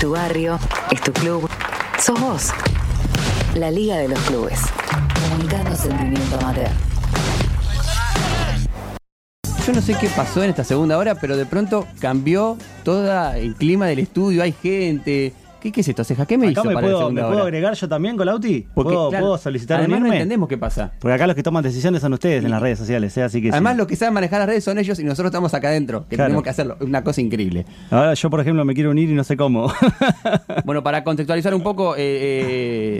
tu barrio, es tu club, sos vos. La Liga de los Clubes. Comunicando sentimiento amateur. Yo no sé qué pasó en esta segunda hora, pero de pronto cambió todo el clima del estudio, hay gente. ¿Qué, qué es esto, Ceja? ¿Qué me Acá hizo me para puedo, ¿me puedo agregar yo también, Colauti? Porque, ¿Puedo, claro, puedo solicitar Además no unirme? entendemos qué pasa. Porque acá los que toman decisiones son ustedes en las redes sociales, ¿eh? así que Además, sí. los que saben manejar las redes son ellos y nosotros estamos acá adentro, que Claro. tenemos que hacerlo. Es una cosa increíble. Ahora yo, por ejemplo, me quiero unir y no sé cómo. Bueno, para contextualizar un poco, eh,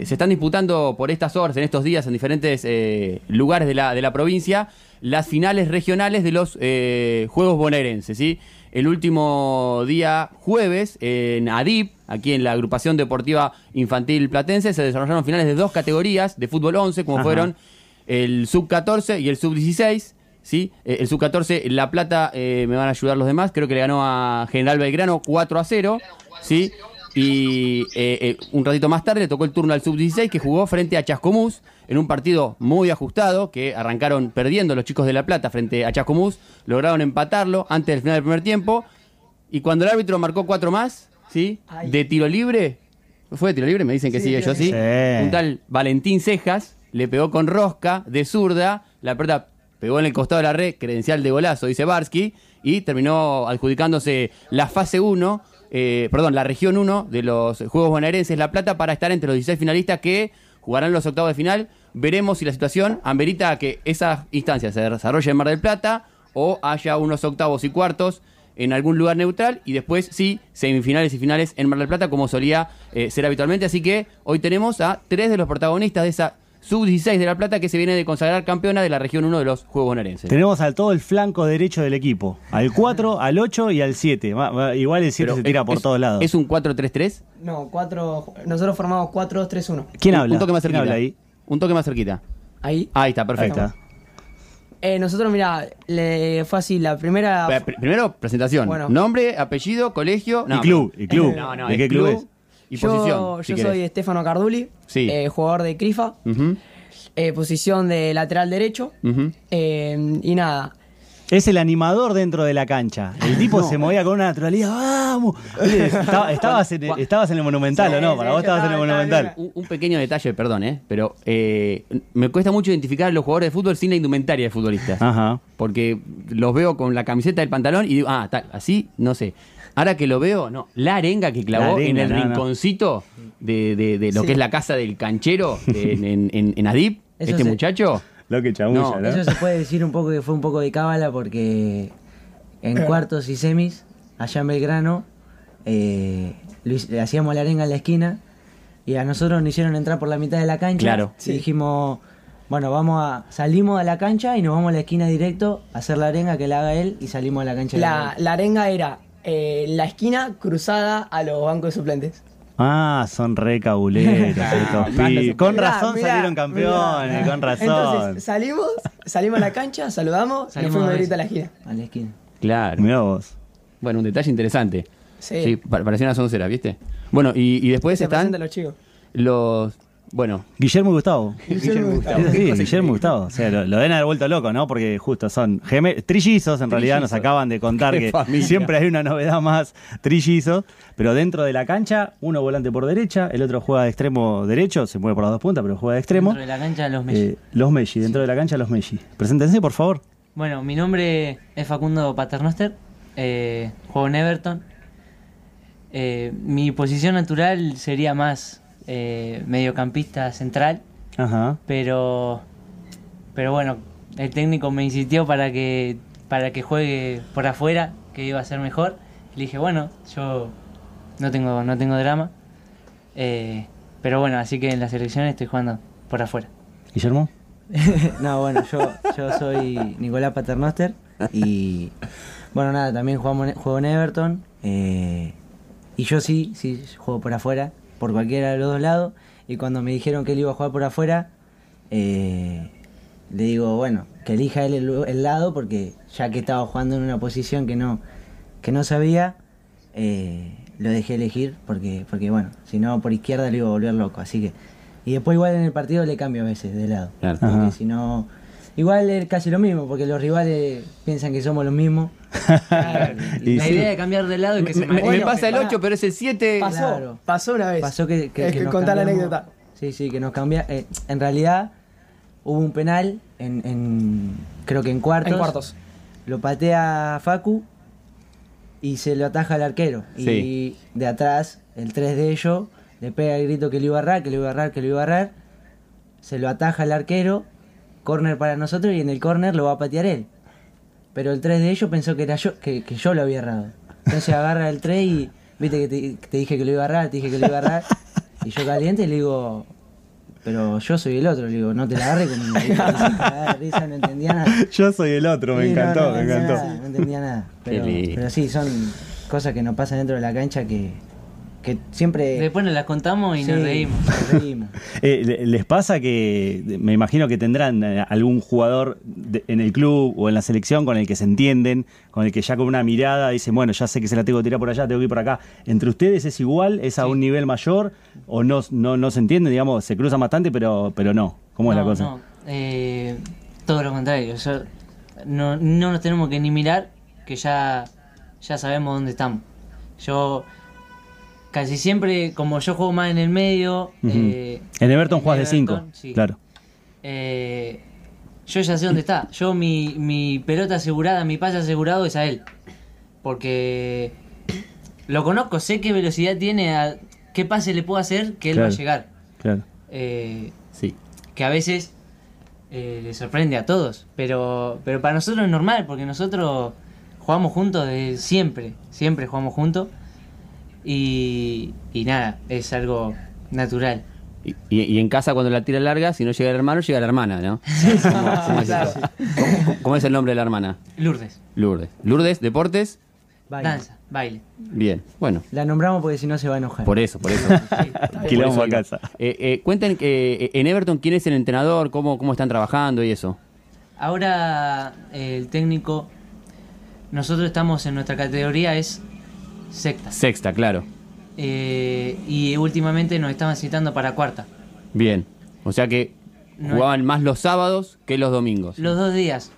eh, se están disputando por estas horas, en estos días, en diferentes lugares de la, de la provincia, las finales regionales de los Juegos Bonaerenses. ¿sí? El último día jueves, en ADIP, aquí en la agrupación deportiva infantil platense, se desarrollaron finales de dos categorías de fútbol 11, como Ajá. fueron el sub-14 y el sub-16. ¿sí? Eh, el sub-14, La Plata, eh, me van a ayudar los demás, creo que le ganó a General Belgrano 4 a 0. ¿sí? Y eh, eh, un ratito más tarde le tocó el turno al sub-16 que jugó frente a Chascomús en un partido muy ajustado que arrancaron perdiendo los chicos de La Plata frente a Chascomús, lograron empatarlo antes del final del primer tiempo y cuando el árbitro marcó cuatro más, ¿sí? De tiro libre, ¿fue de tiro libre? Me dicen que sí, ellos sí. Sí. Un tal Valentín Cejas le pegó con rosca de zurda, la pelota pegó en el costado de la red, credencial de golazo, dice Barsky, y terminó adjudicándose la fase 1, eh, perdón, la región 1 de los Juegos Bonaerenses La Plata para estar entre los 16 finalistas que jugarán los octavos de final. Veremos si la situación amerita que esa instancia se desarrolle en Mar del Plata o haya unos octavos y cuartos en algún lugar neutral y después sí, semifinales y finales en Mar del Plata como solía eh, ser habitualmente. Así que hoy tenemos a tres de los protagonistas de esa sub-16 de La Plata que se viene de consagrar campeona de la región 1 de los Juegos Bonaerenses. Tenemos al todo el flanco derecho del equipo. Al 4, al 8 y al 7. Va- va- Igual el 7 Pero se tira es- por todos lados. ¿Es un 4-3-3? No, cuatro. Nosotros formamos 4-2-3-1. ¿Quién habla? Un toque más ¿Quién cerquita. habla ahí? Un toque más cerquita. Ahí. Ahí está, Ahí perfecto. está. Eh, nosotros, mira, le fue así. La primera. Pr- pr- Primero, presentación. Bueno. Nombre, apellido, colegio. Y club, y club. No, no, ¿De qué club es? Y yo posición. si yo querés. soy Estefano Carduli, Sí. eh, jugador de Crifa, eh, posición de lateral derecho. eh, y nada, Es el animador dentro de la cancha. El tipo se movía con una naturalidad. ¡Vamos! Oye, estaba- estabas, en, el- estabas en el Monumental, Sí, ¿o no? sí, Para vos estabas en el Monumental. Un, un pequeño detalle, perdón, ¿eh? pero eh, me cuesta mucho identificar a los jugadores de fútbol sin la indumentaria de futbolistas. Ajá. Porque los veo con la camiseta del pantalón y digo, ah, tal, así, no sé. Ahora que lo veo, no. La arenga que clavó arenga, en el no, no. rinconcito de, de- de lo Sí. que es la casa del canchero de- en, en, en- en Adip, Eso este se- muchacho. Lo que chamulla, No, ¿no? Eso se puede decir un poco que fue un poco de cábala porque en cuartos y semis, allá en Belgrano, eh, le hacíamos la arenga en la esquina y a nosotros nos hicieron entrar por la mitad de la cancha. Claro. Y dijimos, bueno, vamos a salimos a la cancha y nos vamos a la esquina directo a hacer la arenga que la haga él y salimos a la cancha. de la, la arenga era eh, la esquina cruzada a los bancos de suplentes. Ah, son re cabuleros. Con razón mirá, salieron campeones, mirá. con razón. Entonces, salimos, salimos a la cancha, saludamos, Salimos y fuimos a a la esquina. A la esquina. Claro. Mirá vos. Bueno, un detalle interesante. Sí. Sí, pa- parecían las onceras, ¿viste? Bueno, y, y después Se están los chicos. los. Bueno, Guillermo y Gustavo. Guillermo y Gustavo. Sí, Guillermo y Gustavo. O sea, lo, lo deben haber vuelto loco, ¿no? Porque justo son geme- trillizos, en realidad nos acaban de contar Qué que familia. siempre hay una novedad más trillizos. Pero dentro de la cancha, uno volante por derecha, el otro juega de extremo derecho, se mueve por las dos puntas, pero juega de extremo. Dentro de la cancha los Messi. Eh, los Messi, dentro de la cancha los Messi. Preséntense, por favor. Bueno, mi nombre es Facundo Paternoster, eh, juego en Everton. Eh, mi posición natural sería más eh, mediocampista central, Ajá. pero pero bueno, el técnico me insistió para que para que juegue por afuera, que iba a ser mejor. Le dije, bueno, yo no tengo no tengo drama. Eh, pero bueno, así que en la selección estoy jugando por afuera. Guillermo. no, bueno, yo, yo soy Nicolás Paternoster y bueno, nada, también jugamos juego en Everton eh, y yo sí, sí, juego por afuera, por cualquiera de los dos lados y cuando me dijeron que él iba a jugar por afuera, eh, le digo, bueno, que elija él el, el lado porque ya que estaba jugando en una posición que no, que no sabía, eh, lo dejé elegir porque, porque bueno, si no por izquierda lo iba a volver loco, así que... Y después igual en el partido le cambio a veces de lado. Claro. Porque si no... Igual es casi lo mismo, porque los rivales piensan que somos los mismos. Y la sí. idea de cambiar de lado y que se Me, me- pasa el pará. 8, pero es el 7. Pasó, Claro. pasó una vez. Pasó que, que, Es que que nos contá la anécdota. Sí, sí, que nos cambia. eh, en realidad hubo un penal en, en- creo que en cuartos. En cuartos. Lo patea Facu y se lo ataja al arquero. Sí. Y de atrás, el 3 de ellos, le pega el grito que lo iba a errar, que lo iba a errar, que lo iba a errar. Se lo ataja al arquero, corner para nosotros y en el corner lo va a patear él. Pero el 3 de ellos pensó que era yo, que, que yo lo había errado. Entonces agarra el 3 y viste que te, te dije que lo iba a errar, te dije que lo iba a errar. Y yo caliente le digo, pero yo soy el otro, le digo, no te la se cagaba de risa, no entendía nada. Yo soy el otro, me Sí, encantó, no, me encantó. nada, no entendía nada. Pero, pero sí, son cosas que nos pasan dentro de la cancha que, que siempre... Después nos las contamos y Sí, nos reímos. nos reímos. Eh, le- ¿Les pasa que me imagino que tendrán eh, algún jugador de- en el club o en la selección con el que se entienden, con el que ya con una mirada dicen, bueno, ya sé que se la tengo que tirar por allá, tengo que ir por acá? ¿Entre ustedes es igual? ¿Es a un nivel mayor? ¿O no, no, no se entienden? Digamos, se cruzan bastante, pero, pero no. ¿Cómo es la cosa? no, eh, todo lo contrario. yo- no, no nos tenemos que ni mirar, que ya, ya sabemos dónde estamos. Yo casi siempre, como yo juego más en el medio. Eh, en Everton juegas de 5, Everton, sí. claro. eh, yo ya sé dónde está. Yo mi, mi pelota asegurada, mi pase asegurado es a él. Porque lo conozco, sé qué velocidad tiene, a, qué pase le puedo hacer que él va a llegar. Claro. Eh, Sí. que a veces eh, le sorprende a todos, pero, pero para nosotros es normal, porque nosotros jugamos juntos de siempre, siempre jugamos juntos y, y nada, es algo natural. Y, en casa cuando la tira larga, si no llega el hermano, llega la hermana, ¿no? ¿Cómo, cómo es eso? ¿Cómo- cómo es el nombre de la hermana? Lourdes, Lourdes. Lourdes, deportes. Baile. danza, baile. Bien, bueno, La nombramos porque si no se va a enojar. por eso, por eso. Quilombo Por a casa. Eh, eh, cuenten que eh, en Everton quién es el entrenador, cómo, cómo están trabajando y eso. Ahora eh, el técnico, nosotros estamos en nuestra categoría, es secta. Sexta, claro. Eh, y últimamente nos estaban citando para cuarta. Bien. O sea que No jugaban más los sábados que los domingos. Los dos días.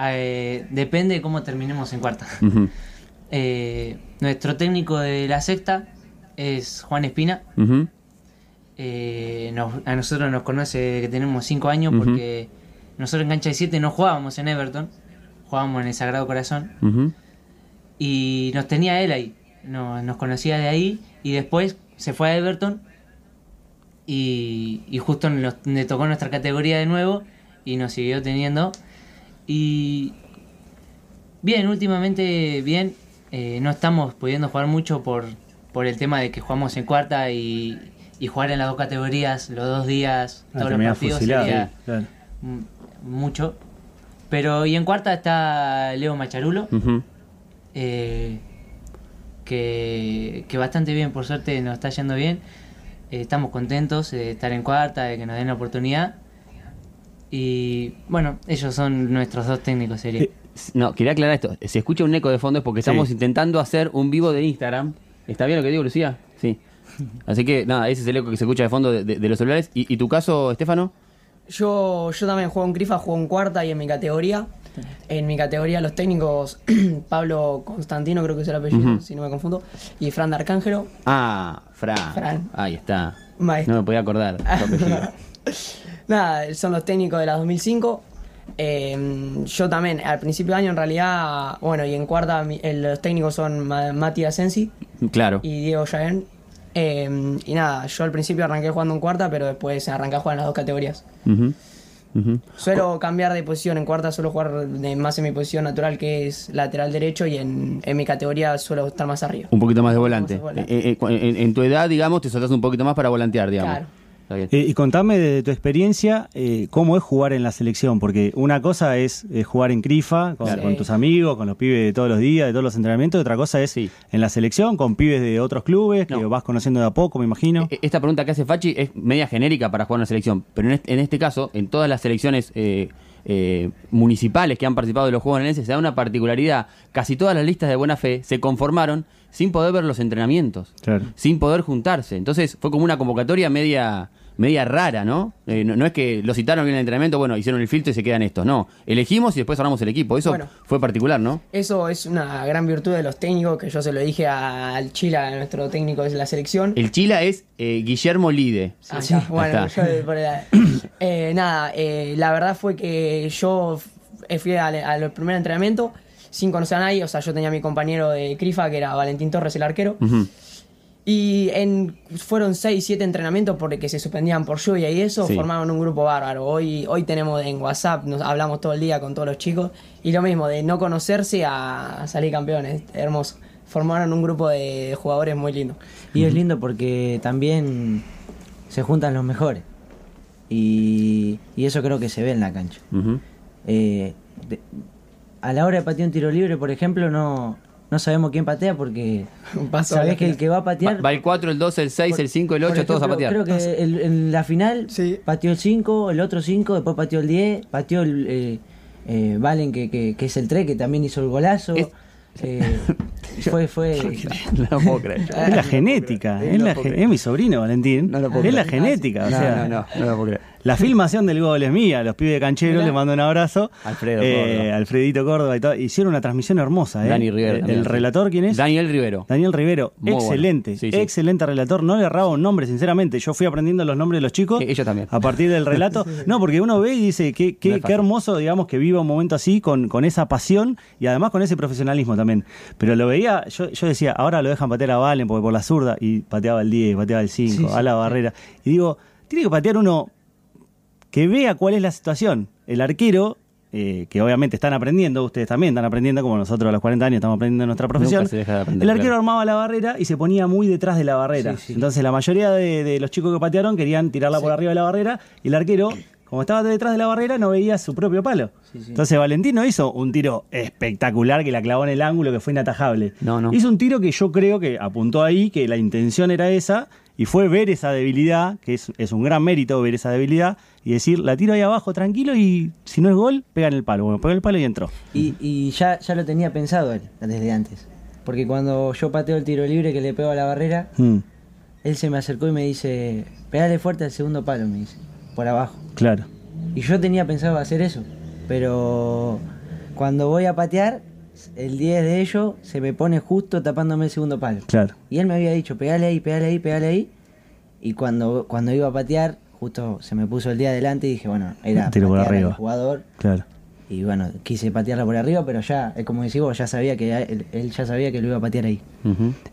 Eh, depende de cómo terminemos en cuarta. Eh, nuestro técnico de la sexta es Juan Espina. Eh, nos- a nosotros nos conoce desde que tenemos 5 años porque nosotros en cancha de 7 no jugábamos en Everton, jugábamos en el Sagrado Corazón y nos tenía él ahí, no- nos conocía de ahí y después se fue a Everton y, y justo nos, le tocó nuestra categoría de nuevo y nos siguió teniendo y bien, últimamente bien, eh, no estamos pudiendo jugar mucho por, por el tema de que jugamos en cuarta y, y jugar en las dos categorías los dos días, Ah, todos los partidos fusilado, sería sí, claro. mucho. Pero y en cuarta está Leo Macharulo, eh, que, que bastante bien, por suerte nos está yendo bien. Eh, estamos contentos de estar en cuarta, de que nos den la oportunidad. Y bueno, ellos son nuestros dos técnicos, sería. Eh, No, quería aclarar esto. Si escucha un eco de fondo es porque estamos Sí. intentando hacer un vivo de Instagram. ¿Está bien lo que digo, Lucía? Sí. Así que nada, ese es el eco que se escucha de fondo de, de- de los celulares. ¿Y, y tu caso, Estefano? Yo, yo también juego en Crifa, juego en cuarta y en mi categoría. En mi categoría los técnicos, Pablo Constantino creo que es el apellido, Ujú. si no me confundo, y Fran de Arcángelo. Ah, Fran. Fran. Ahí está. Maestro. No me podía acordar. Nada, son los técnicos de la 2005. Eh, yo también, al principio de año en realidad, bueno, y en cuarta eh, los técnicos son Ma- Mati Asensi Claro. y Diego Jaén. Eh, y nada, yo al principio arranqué jugando en cuarta, pero después arranqué a jugar en las dos categorías. Suelo cambiar de posición, en cuarta suelo jugar de- más en mi posición natural que es lateral derecho y en, en mi categoría suelo estar más arriba. Un poquito más de volante. Más de volante. Eh, eh, en, en tu edad, digamos, te soltás un poquito más para volantear, digamos. Claro. Eh, y contame de tu experiencia, eh, cómo es jugar en la selección, porque una cosa es eh, jugar en Crifa, con, tus amigos, con los pibes de todos los días, de todos los entrenamientos, y otra cosa es Sí. en la selección, con pibes de otros clubes, que vas conociendo de a poco, me imagino. Eh, Esta pregunta que hace Fachi es media genérica para jugar en una selección, pero en este, en este caso, en todas las selecciones eh, municipales que han participado de los Juegos Bonaerenses, se da una particularidad. Casi todas las listas de buena fe se conformaron sin poder ver los entrenamientos, Claro. sin poder juntarse. Entonces fue como una convocatoria media media rara, ¿no? Eh, ¿no? no es que lo citaron en el entrenamiento, bueno, hicieron el filtro y se quedan estos, no. Elegimos y después armamos el equipo. Eso Bueno. fue particular, ¿no? Eso es una gran virtud de los técnicos, que yo se lo dije a- al Chila, nuestro técnico de la selección. El Chila es eh, Guillermo Lide. Ah, ya, bueno, yo por la- eh, nada, eh, la verdad fue que yo fui al, al primer entrenamiento sin conocer a nadie, o sea, yo tenía a mi compañero de Crifa, que era Valentín Torres, el arquero, Ujú. Y en, fueron 6, 7 entrenamientos porque se suspendían por lluvia y eso, Sí. formaron un grupo bárbaro. Hoy, hoy tenemos en WhatsApp, nos hablamos todo el día con todos los chicos, y lo mismo, de no conocerse a salir campeones, hermoso. Formaron un grupo de jugadores muy lindo. Y es lindo porque también se juntan los mejores. Y, y eso creo que se ve en la cancha. Eh, de- a la hora de patear un tiro libre, por ejemplo, no, no sabemos quién patea porque Paso sabés que el que va a patear... va el 4, el 2, el 6, por- el 5, el 8, por todos a ejemplo, patear. Creo que el- en la final Sí. pateó el 5, el otro 5, después pateó el 10, pateó el eh, eh, Valen, que, que, que es el 3, que también hizo el golazo. Es- Eh, fue, fue, No lo puedo creer. Es la genética, es, la ge- es mi sobrino Valentín. No lo puedo es la creer. genética, o No, sea, no, no, no lo puedo creer. La filmación del gol es mía, los pibes de canchero, Mirá. le mando un abrazo. Alfredo Eh, Córdoba. Alfredito Córdoba y todo. Hicieron una transmisión hermosa, ¿eh? Dani Rivero. ¿El relator quién es? Daniel Rivero. Daniel Rivero, Muy bueno. excelente, Sí, sí. excelente relator. No le erraba un nombre, sinceramente. Yo fui aprendiendo los nombres de los chicos. Ellos también. A partir del relato. No, porque uno ve y dice, qué, qué, No qué hermoso, digamos, que viva un momento así, con, con esa pasión y además con ese profesionalismo también. Pero lo veía, yo, yo decía, ahora lo dejan patear a Valen porque por la zurda, y pateaba el 10, pateaba el 5, Sí, sí, a la barrera. Y digo, tiene que patear uno que vea cuál es la situación. El arquero, eh, que obviamente están aprendiendo, ustedes también están aprendiendo, como nosotros a los 40 años estamos aprendiendo en nuestra profesión. se deja de aprender, el arquero claro. armaba la barrera y se ponía muy detrás de la barrera. Sí, sí. Entonces la mayoría de, de los chicos que patearon querían tirarla por arriba de la barrera y el arquero, como estaba detrás de la barrera, no veía su propio palo. Sí, sí. Entonces Valentino hizo un tiro espectacular que la clavó en el ángulo que fue inatajable. No, no. Hizo un tiro que yo creo que apuntó ahí, que la intención era esa, y fue ver esa debilidad, que es, es un gran mérito ver esa debilidad, y decir, la tiro ahí abajo tranquilo y si no es gol, pega en el palo. Bueno, pegó en el palo y entró. Y, y ya, ya lo tenía pensado él desde antes. Porque cuando yo pateo el tiro libre que le pego a la barrera, Mm, él se me acercó y me dice, pegale fuerte al segundo palo, me dice, por abajo. claro. Y yo tenía pensado hacer eso, pero cuando voy a patear, el 10 de ellos se me pone justo tapándome el segundo palo. Claro. Y él me había dicho, pegale ahí, pegale ahí, pegale ahí. Y cuando, cuando iba a patear, justo se me puso el día adelante y dije, bueno, era Tiro por al jugador. Claro. Y bueno, quise patearla por arriba, pero ya, eh, como decís vos, ya sabía que él, él ya sabía que lo iba a patear ahí.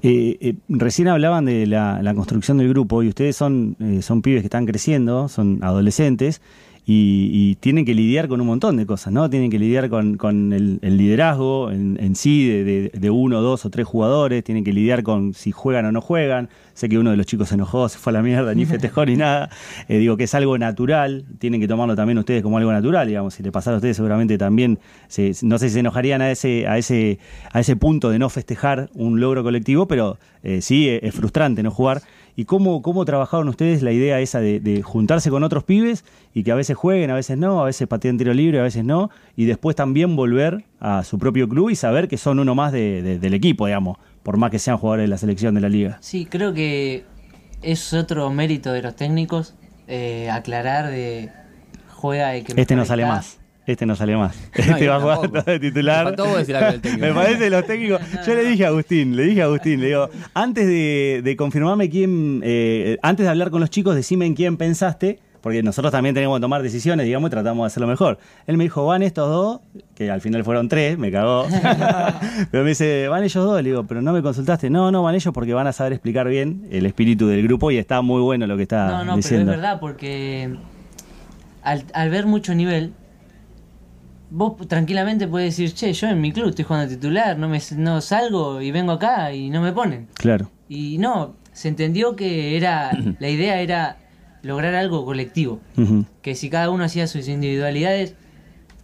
Eh, eh, recién hablaban de la, la construcción del grupo y ustedes son, eh, son pibes que están creciendo, son adolescentes y, y tienen que lidiar con un montón de cosas, ¿no? Tienen que lidiar con, con el, el liderazgo en, en sí de, de- de uno, dos o tres jugadores, tienen que lidiar con si juegan o no juegan. Sé que uno de los chicos se enojó, se fue a la mierda, ni festejó ni nada. Eh, digo que es algo natural, tienen que tomarlo también ustedes como algo natural, digamos. Si le pasara a ustedes seguramente también, se- no sé si se enojarían a ese, a ese, a ese punto de no festejar un logro colectivo, pero eh, sí es frustrante no jugar. ¿Y cómo, cómo trabajaron ustedes la idea esa de, de juntarse con otros pibes y que a veces jueguen, a veces no, a veces pateen tiro libre, a veces no, y después también volver a su propio club y saber que son uno más de- de- del equipo, digamos, por más que sean jugadores de la selección de la liga? Sí, creo que es otro mérito de los técnicos eh, aclarar de juega el que Este no sale más. Este no sale más. No, este va a jugar tampoco. todo de titular. Me faltó vos decir algo del técnico. Me parece los técnicos. Yo le dije a Agustín, le dije a Agustín, le digo, antes de, de confirmarme quién, eh, antes de hablar con los chicos, decime en quién pensaste, porque nosotros también tenemos que tomar decisiones, digamos, y tratamos de hacerlo mejor. Él me dijo, van estos dos, que al final fueron tres, me cagó. pero me dice, van ellos dos, le digo, pero no me consultaste. No, no, van ellos porque van a saber explicar bien el espíritu del grupo y está muy bueno lo que está No, no, diciendo. pero es verdad, porque al, al ver mucho nivel, vos tranquilamente puedes decir, che, yo en mi club estoy jugando titular, no, me, no salgo y vengo acá y no me ponen. Claro. Y no, se entendió que era la idea era lograr algo colectivo, que si cada uno hacía sus individualidades,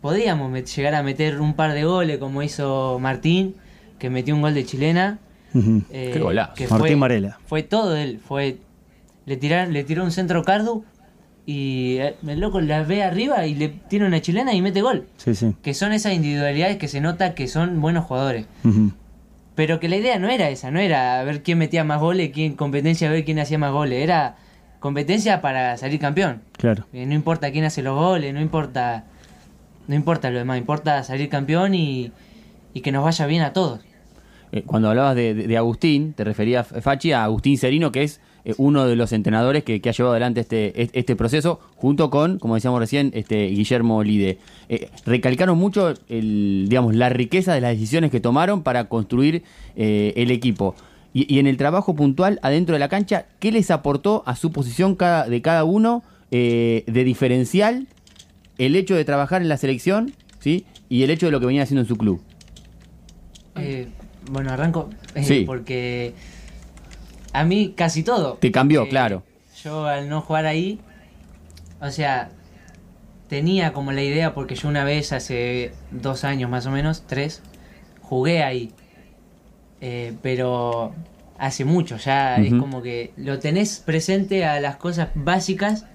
podíamos llegar a meter un par de goles como hizo Martín, que metió un gol de chilena. Ujú. eh, Qué golazo. que Martín fue- Varela. Fue todo él, fue le tiraron, le tiró un centro Cardu y eh, el loco la ve arriba y le tira una chilena y mete gol. Sí, sí. Que son esas individualidades que se nota que son buenos jugadores. Pero que la idea no era esa, no era a ver quién metía más goles, quién competencia a ver quién hacía más goles, era competencia para salir campeón. Claro. Eh, no importa quién hace los goles, no importa, no importa lo demás, importa salir campeón y, y que nos vaya bien a todos. Eh, cuando hablabas de, de- de Agustín, te referías, Fachi, a Agustín Serino, que es eh, uno de los entrenadores que, que ha llevado adelante este, este, proceso, junto con, como decíamos recién, este Guillermo Lide. Eh, recalcaron mucho el, digamos, la riqueza de las decisiones que tomaron para construir eh, el equipo. Y, y en el trabajo puntual adentro de la cancha, ¿qué les aportó a su posición cada, de cada uno eh, de diferencial el hecho de trabajar en la selección ¿sí? y el hecho de lo que venía haciendo en su club? Bueno, arranco Sí. porque a mí casi todo. Te cambió, Eh, claro. Yo al no jugar ahí, o sea, tenía como la idea porque yo una vez hace dos años más o menos, tres, jugué ahí. Eh, pero hace mucho, ya es como que lo tenés presente a las cosas básicas,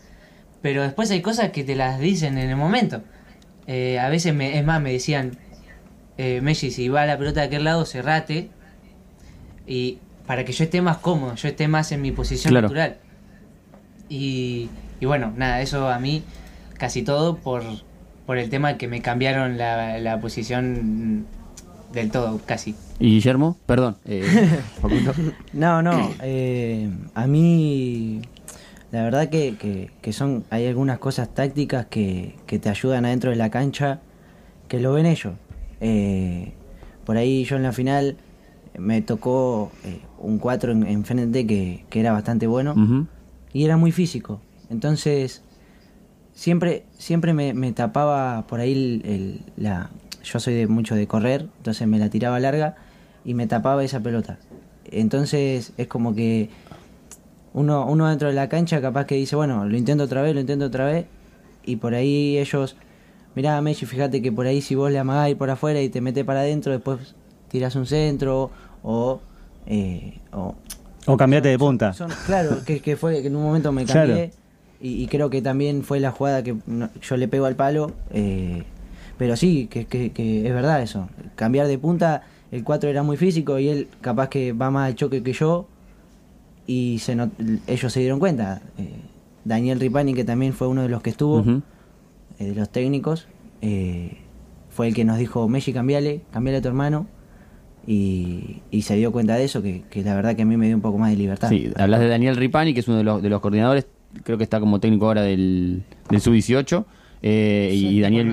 pero después hay cosas que te las dicen en el momento. Eh, a veces, me, es más, me decían, eh, Messi, si va la pelota de aquel lado, cerrate. Y para que yo esté más cómodo, yo esté más en mi posición Claro. natural. Y, y bueno, nada, eso a mí casi todo por, por el tema que me cambiaron la, la posición del todo, casi. ¿Y Guillermo? Perdón. eh. No, no. eh, a mí, la verdad que, que, que son hay algunas cosas tácticas que, que te ayudan adentro de la cancha que lo ven ellos. Eh, por ahí yo en la final me tocó eh, un 4 en, en frente que, que era bastante bueno y era muy físico. Entonces, siempre, siempre me, me tapaba por ahí el, el- la... Yo soy de mucho de correr, entonces me la tiraba larga y me tapaba esa pelota. Entonces es como que uno, uno dentro de la cancha capaz que dice, bueno, lo intento otra vez, lo intento otra vez, y por ahí ellos, mirá Messi, fíjate que por ahí si vos le amagás ir por afuera y te metes para adentro, después tiras un centro o... eh, o O cambiate de punta. son- claro, que, que fue que en un momento me Claro. cambié y, y creo que también fue la jugada que no- yo le pego al palo. eh, pero sí, que, que- que es verdad eso. Cambiar de punta, el 4 era muy físico y él capaz que va más al choque que yo y se not- ellos se dieron cuenta. Eh, Daniel Ripani, que también fue uno de los que estuvo, eh, de los técnicos, eh, fue el que nos dijo, Messi, cambiale, cambiale a tu hermano. Y, y se dio cuenta de eso, que, que la verdad que a mí me dio un poco más de libertad. Sí, hablas de Daniel Ripani, que es uno de los, de los coordinadores, creo que está como técnico ahora del, del Sub-18. eh, y- Sí, y Daniel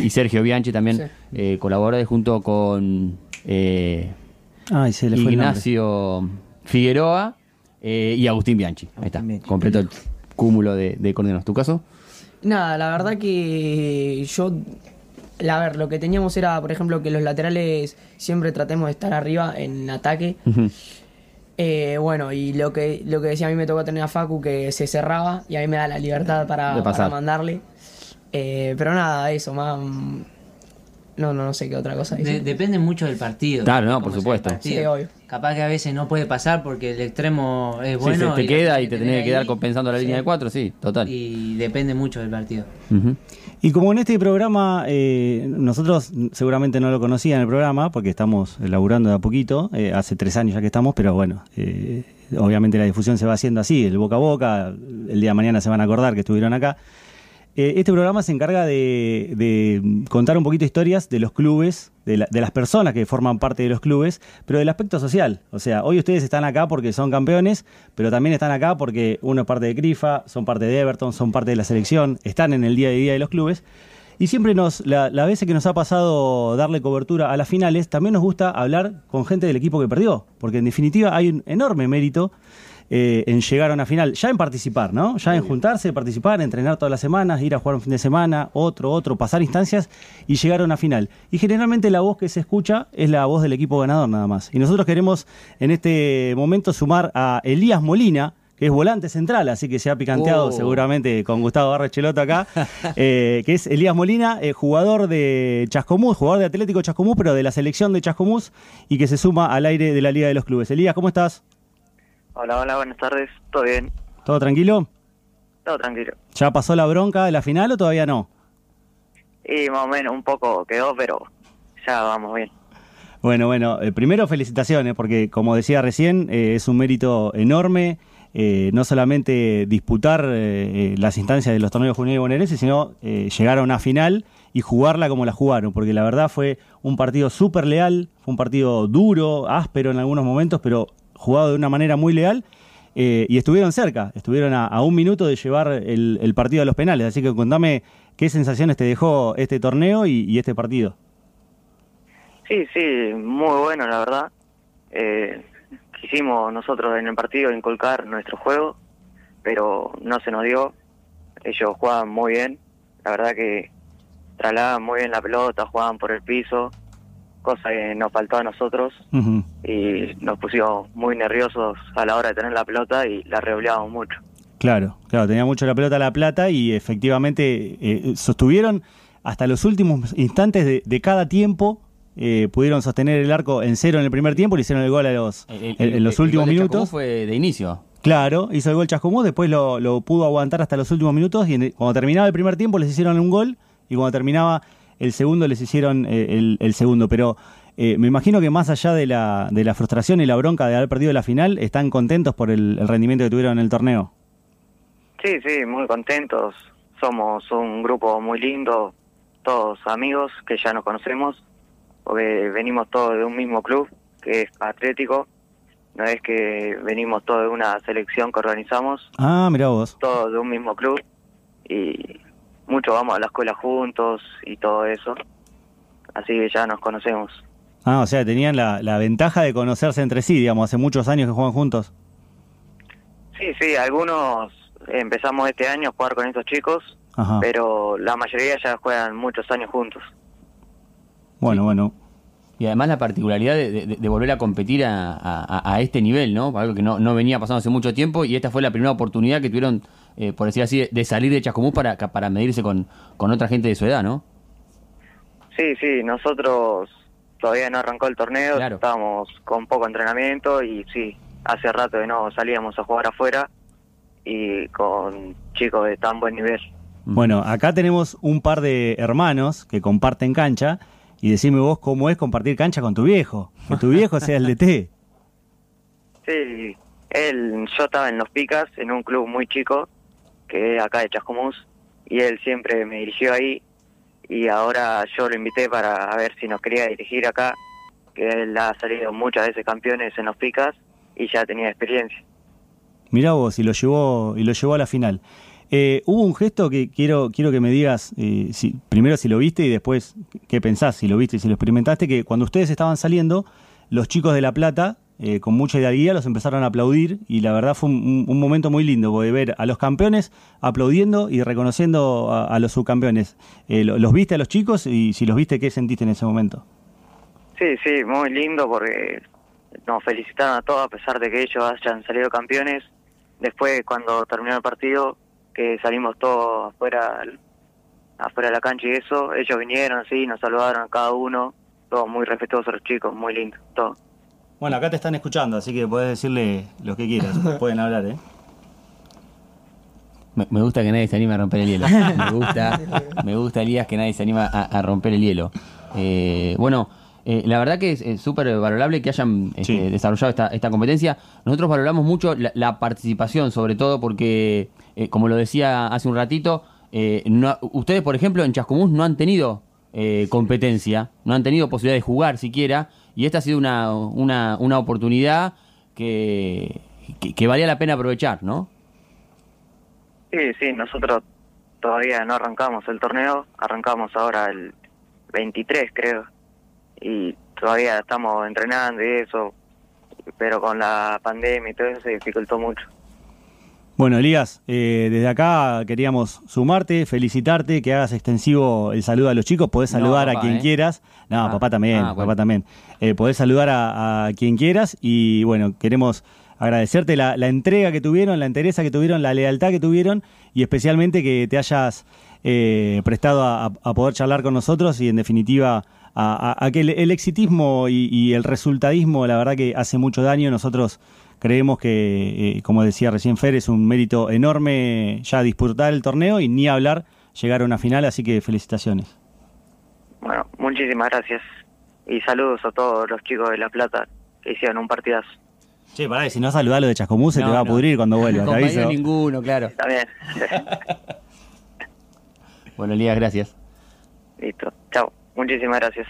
y, Sergio Bianchi también Sí. eh, colabora junto con eh, Ay, se le fue el nombre. Ignacio Figueroa eh, y Agustín Bianchi. Ahí está, Bianchi. completo el cúmulo de, de coordinadores. ¿Tu caso? Nada, la verdad que yo, a ver, lo que teníamos era, por ejemplo, que los laterales siempre tratemos de estar arriba en ataque. Eh, bueno, y lo que, lo que decía a mí me tocó tener a Facu que se cerraba y a mí me da la libertad para, mandarle. Eh, pero nada, eso, más... mm, No, no, no sé qué otra cosa De- depende mucho del partido. Claro, no, por supuesto. Sí, obvio. Capaz que a veces no puede pasar porque el extremo es Sí, bueno. se te y queda y te tenés que quedar compensando la línea de cuatro, sí, total. Y depende mucho del partido. Ujú. Y como en este programa, eh, nosotros seguramente no lo conocían el programa, porque estamos laburando de a poquito, eh, hace tres años ya que estamos, pero bueno, eh, obviamente la difusión se va haciendo así, el boca a boca, el día de mañana se van a acordar que estuvieron acá. Eh, este programa se encarga de, contar un poquito historias de los clubes, de, la- de las personas que forman parte de los clubes, pero del aspecto social. O sea, hoy ustedes están acá porque son campeones, pero también están acá porque uno es parte de CRIFA, son parte de Everton, son parte de la selección, están en el día a día de los clubes. Y siempre nos, la, la veces que nos ha pasado darle cobertura a las finales, también nos gusta hablar con gente del equipo que perdió, porque en definitiva hay un enorme mérito eh, en llegar a una final, ya en participar, ¿no? Ya en juntarse, participar, entrenar todas las semanas, ir a jugar un fin de semana, otro, otro, pasar instancias y llegar a una final. Y generalmente la voz que se escucha es la voz del equipo ganador nada más. Y nosotros queremos en este momento sumar a Elías Molina, que es volante central, así que se ha picanteado Oh. seguramente con Gustavo Barrecheloto acá, eh, que es Elías Molina, eh, jugador de Chascomús, jugador de Atlético Chascomús, pero de la selección de Chascomús y que se suma al aire de la Liga de los Clubes. Elías, ¿cómo estás? Hola, hola, buenas tardes. ¿Todo bien? ¿Todo tranquilo? Todo tranquilo. ¿Ya pasó la bronca de la final o todavía no? Y más o menos un poco quedó, pero ya vamos bien. Bueno, bueno, eh, primero felicitaciones, porque como decía recién, eh, es un mérito enorme eh, no solamente disputar eh, las instancias de los torneos juveniles bonaerenses, sino eh, llegar a una final y jugarla como la jugaron, porque la verdad fue un partido súper leal, fue un partido duro, áspero en algunos momentos, pero jugado de una manera muy leal. eh, y estuvieron cerca, estuvieron a, un minuto de llevar el, el partido a los penales. Así que contame qué sensaciones te dejó este torneo y, este partido. Sí, sí, muy bueno, la verdad. Eh, quisimos nosotros en el partido inculcar nuestro juego, pero no se nos dio. Ellos jugaban muy bien, la verdad que trasladaban muy bien la pelota, jugaban por el piso, cosa que nos faltó a nosotros y nos pusimos muy nerviosos a la hora de tener la pelota y la revoleábamos mucho. Claro, claro, tenía mucho la pelota la plata y efectivamente eh, sostuvieron hasta los últimos instantes de, de cada tiempo. eh, pudieron sostener el arco en cero en el primer tiempo, le hicieron el gol a los, El- el- en, en los el- el últimos gol de Chascomús minutos. fue de inicio. Claro, hizo el gol Chascomús, después lo, lo pudo aguantar hasta los últimos minutos y en cuando terminaba el primer tiempo les hicieron un gol y cuando terminaba el segundo les hicieron eh, el, el segundo. Pero eh, me imagino que más allá de la, de la frustración y la bronca de haber perdido la final, están contentos por el, el rendimiento que tuvieron en el torneo. Sí, sí, muy contentos. Somos un grupo muy lindo, todos amigos que ya nos conocemos, porque venimos todos de un mismo club, que es Atlético. No es que venimos todos de una selección que organizamos, Ah, mirá vos. todos de un mismo club, y muchos vamos a la escuela juntos y todo eso. Así que ya nos conocemos. Ah, o sea, tenían la, la ventaja de conocerse entre sí, digamos, hace muchos años que juegan juntos. Sí, sí, algunos empezamos este año a jugar con estos chicos, Ajá. pero la mayoría ya juegan muchos años juntos. Bueno, bueno. Y además la particularidad de, de- de volver a competir a, a- a este nivel, ¿no? Algo que no, no venía pasando hace mucho tiempo y esta fue la primera oportunidad que tuvieron, eh, por decir así, de, salir de Chascomús para, para medirse con, con otra gente de su edad, ¿no? Sí, sí, nosotros todavía no arrancó el torneo, Claro. estábamos con poco entrenamiento y sí, hace rato que no salíamos a jugar afuera y con chicos de tan buen nivel. Bueno, acá tenemos un par de hermanos que comparten cancha y decime vos cómo es compartir cancha con tu viejo. Que tu viejo sea el DT. Sí, él, yo estaba en Los Picas, en un club muy chico, que es acá de Chascomús, y él siempre me dirigió ahí, y ahora yo lo invité para ver si nos quería dirigir acá, que él ha salido muchas veces campeones en Los Picas y ya tenía experiencia. Mirá vos, y lo llevó, y lo llevó a la final. Eh, hubo un gesto que quiero, quiero que me digas, eh, si, primero si lo viste y después qué pensás, si lo viste y si lo experimentaste, que cuando ustedes estaban saliendo, los chicos de La Plata, eh, con mucha hidalguía, los empezaron a aplaudir y la verdad fue un, momento muy lindo de ver a los campeones aplaudiendo y reconociendo a, a los subcampeones. Eh, lo- ¿Los viste a los chicos y si los viste, qué sentiste en ese momento? Sí, sí, muy lindo porque nos felicitaron a todos a pesar de que ellos hayan salido campeones. Después, cuando terminó el partido, que salimos todos afuera, afuera de la cancha y eso, ellos vinieron así, nos saludaron a cada uno, todos muy respetuosos los chicos, muy lindo, todo. Bueno, acá te están escuchando, así que puedes decirle lo que quieras. Pueden hablar, ¿eh? Me, me gusta que nadie se anime a romper el hielo. Me gusta, me gusta, Elías, que nadie se anima a, a romper el hielo. Eh, bueno, eh, la verdad que es eh, súper valorable que hayan este, Sí. desarrollado esta, esta competencia. Nosotros valoramos mucho la, la participación, sobre todo porque, eh, como lo decía hace un ratito, eh, no- ustedes, por ejemplo, en Chascomús no han tenido eh, competencia, no han tenido posibilidad de jugar siquiera, y esta ha sido una, una, una oportunidad que, que, que valía la pena aprovechar, ¿no? Sí, sí, nosotros todavía no arrancamos el torneo, arrancamos ahora el 23 creo, y todavía estamos entrenando y eso, pero con la pandemia y todo eso se dificultó mucho. Bueno, Elías, eh, desde acá queríamos sumarte, felicitarte, que hagas extensivo el saludo a los chicos. Podés No, saludar a quien ¿eh? quieras. No, Ah, papá también, ah, papá también. Eh, podés saludar a, a quien quieras y bueno, queremos agradecerte la, la entrega que tuvieron, la entereza que tuvieron, la lealtad que tuvieron y especialmente que te hayas eh, prestado a, a poder charlar con nosotros y en definitiva a, a- a que el, el exitismo y, y el resultadismo la verdad que hace mucho daño. Nosotros creemos que, eh, como decía recién Fer, es un mérito enorme ya disputar el torneo y ni hablar llegar a una final, así que felicitaciones. Bueno, muchísimas gracias y saludos a todos los chicos de La Plata que hicieron un partidazo. Che, pará, y si no saludás lo de Chascomús se No, te va a no. pudrir cuando te Compañero aviso. ninguno, claro. También. Bueno, Elías, gracias. Listo. Muchísimas gracias.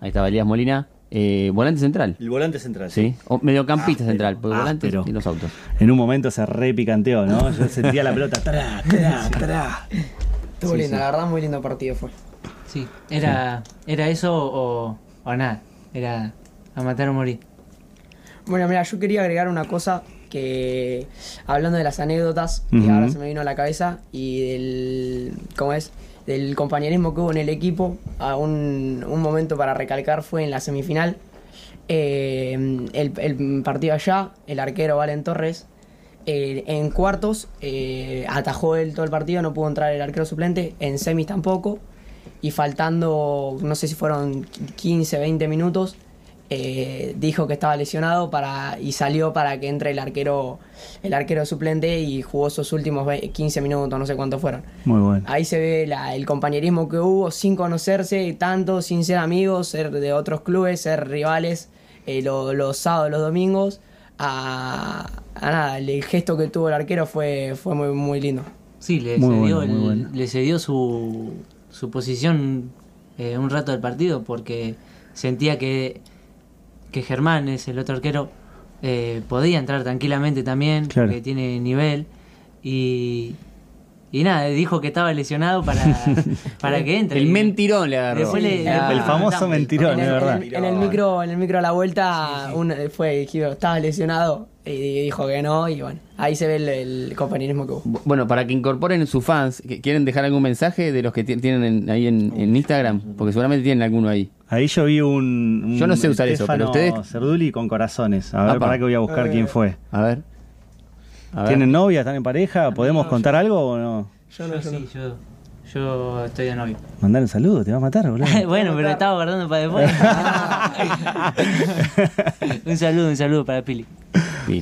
Ahí estaba Elías Molina. Eh, volante central. El volante central. Sí. O mediocampista Ah, central. pero- Porque ah, volante pero- y los autos. En un momento se repicanteó, ¿no? Yo sentía la pelota. Tra, tra, tra. Estuvo Sí, lindo, sí. la verdad, muy lindo partido fue. Sí, era, era eso o, o nada. Era a matar o morir. Bueno, mira, yo quería agregar una cosa que, hablando de las anécdotas, que ahora se me vino a la cabeza, y del, ¿cómo es? Del compañerismo que hubo en el equipo, a un, momento para recalcar fue en la semifinal. Eh, el, el partido allá, el arquero Valen Torres, eh, en cuartos eh, atajó él todo el partido, no pudo entrar el arquero suplente, en semis tampoco, y faltando, no sé si fueron 15, 20 minutos, eh, dijo que estaba lesionado para y salió para que entre el arquero el arquero suplente y jugó sus últimos ve- 15 minutos, no sé cuántos fueron. Muy bueno. Ahí se ve la- el compañerismo que hubo sin conocerse tanto, sin ser amigos, ser de otros clubes, ser rivales eh, lo- los sábados, los domingos. A, a nada, el, el gesto que tuvo el arquero fue, fue muy, muy lindo. Sí, le Muy cedió, bueno, muy el- bueno. le cedió su, su posición eh, un rato del partido porque sentía que, que Germán es el otro arquero, eh, podía entrar tranquilamente también, Claro. porque tiene nivel. Y, y nada, dijo que estaba lesionado para, para que entre. El mentirón le agarró. Después le- Ah. El famoso mentirón, el, verdad. en el- en el micro, en el micro a la vuelta un- fue, dijo, estaba lesionado y dijo que no y bueno, ahí se ve el, el compañerismo que hubo. Bu- Bueno, para que incorporen sus fans, que- ¿quieren dejar algún mensaje de los que ti- tienen en- ahí en, en Instagram? Porque seguramente tienen alguno ahí. Ahí yo vi un. un Yo no sé usar eso, pero ustedes- Cerduli con corazones. A ver, Apa. para que voy a buscar quién fue. A ver. A ver. ¿Tienen novia? ¿Están en pareja? ¿Podemos contar algo o no? Yo no, Yo yo no. sí, yo, yo estoy de novio. Mandar un saludo, te va a matar, boludo. bueno, pero estaba guardando para después. un saludo, un saludo para Pili.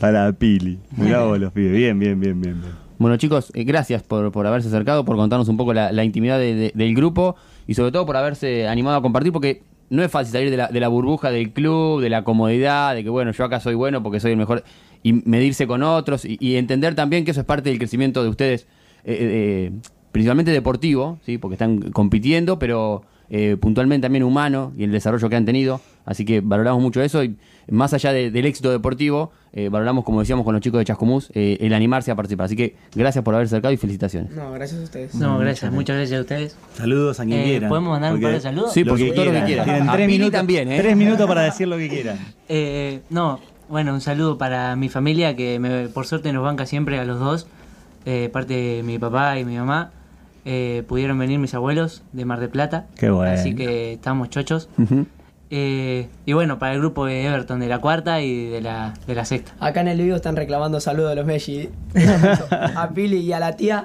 Para Pili. Mirá vos los pibes. Bien, bien, bien, bien. bien. Bueno, chicos, eh, gracias por, por haberse acercado, por contarnos un poco la, la intimidad de- de- del grupo y sobre todo por haberse animado a compartir, porque no es fácil salir de la, de la burbuja del club, de la comodidad, de que bueno, yo acá soy bueno porque soy el mejor, y medirse con otros y, entender también que eso es parte del crecimiento de ustedes, eh, eh, principalmente deportivo, ¿sí? porque están compitiendo, pero eh, puntualmente también humano y el desarrollo que han tenido. Así que valoramos mucho eso y más allá de- del éxito deportivo, eh, valoramos, como decíamos con los chicos de Chascomús, eh, el animarse a participar. Así que gracias por haber acercado y felicitaciones. No, gracias a ustedes. No, gracias, muchas gracias a ustedes. Saludos a quien Eh, quieran. ¿podemos mandar un par de saludos? Sí, porque todo lo que quieran. Tienen A tres minutos, también, ¿eh? tres minutos para decir lo que quieran. Eh, no, bueno, un saludo para mi familia que me- por suerte nos banca siempre a los dos, eh, parte de mi papá y mi mamá. Eh, pudieron venir mis abuelos de Mar del Plata, Qué bueno. así que estamos chochos. Ujú. Eh, y bueno, para el grupo de Everton de la cuarta y de la, de la sexta. Acá en el video están reclamando saludos de los Messi. a Pili y a la tía.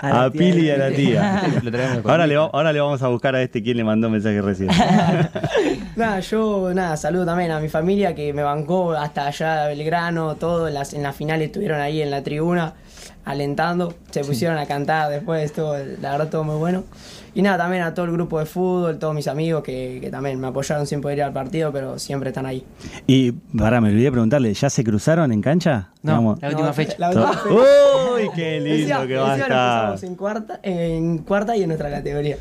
A, Pili y a la tía. Ahora, le, ahora le vamos a buscar a este quién le mandó mensaje recién. Nada, yo nada, saludo también a mi familia que me bancó hasta allá a Belgrano, todo, en las, en las finales estuvieron ahí en la tribuna alentando, se pusieron a cantar después, estuvo, la verdad todo muy bueno. Y nada, también a todo el grupo de fútbol, todos mis amigos que, que también me apoyaron sin poder ir al partido, pero siempre están ahí. Y, pará, me olvidé preguntarle, ¿ya se cruzaron en cancha? No, Vamos. la última No, fecha. la última fecha. ¡Uy, qué lindo que va a estar! en cuarta, en cuarta y en nuestra categoría.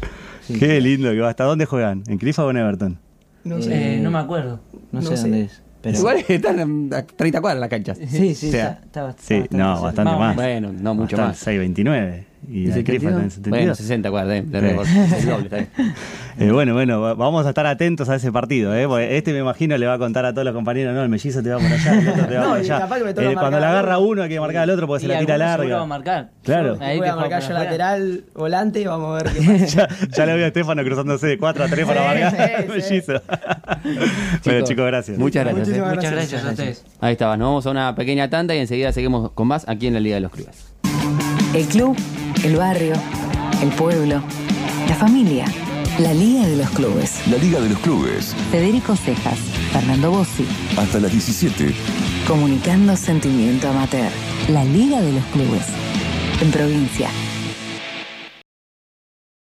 Qué lindo que va a estar. ¿Dónde juegan? ¿En Crifa o en Everton? No sé. Eh, no me acuerdo. No, No sé sé. dónde es. Pero... Igual están a 30 cuadras las canchas. Sí, sí, O sea, está, está bast- Sí, bastante no, cerca. bastante Más. Bueno, no mucho Bastante, más. 629. Y ¿Y la Crifa está en 72. Bueno, 60 cuadras de, de récord. El doble, está bien. Eh, bueno, bueno, va- vamos a estar atentos a ese partido, ¿eh? Porque este me imagino le va a contar a todos los compañeros, no, el mellizo te va por allá, el otro te va No, por y allá. capaz que me toca Eh, cuando le al agarra uno hay que marcar al otro porque se Y la tira larga. va a marcar. Claro. Ahí Voy a marcar yo lateral, volante, vamos a ver qué pasa. ya, ya le veo a Estefano cruzándose de 4 a 3 para marcar sí, al sí. mellizo. bueno, chicos, gracias. Muchas gracias. eh. Muchísimas Muchas gracias. gracias a ustedes. Ahí estaba, nos vamos a una pequeña tanda y enseguida seguimos con más aquí en la Liga de los Clubes. El club, el barrio, el pueblo, la familia, la Liga de los Clubes. La Liga de los Clubes. Federico Cejas, Fernando Bossi, Hasta las 17. comunicando sentimiento amateur. La Liga de los Clubes. En provincia,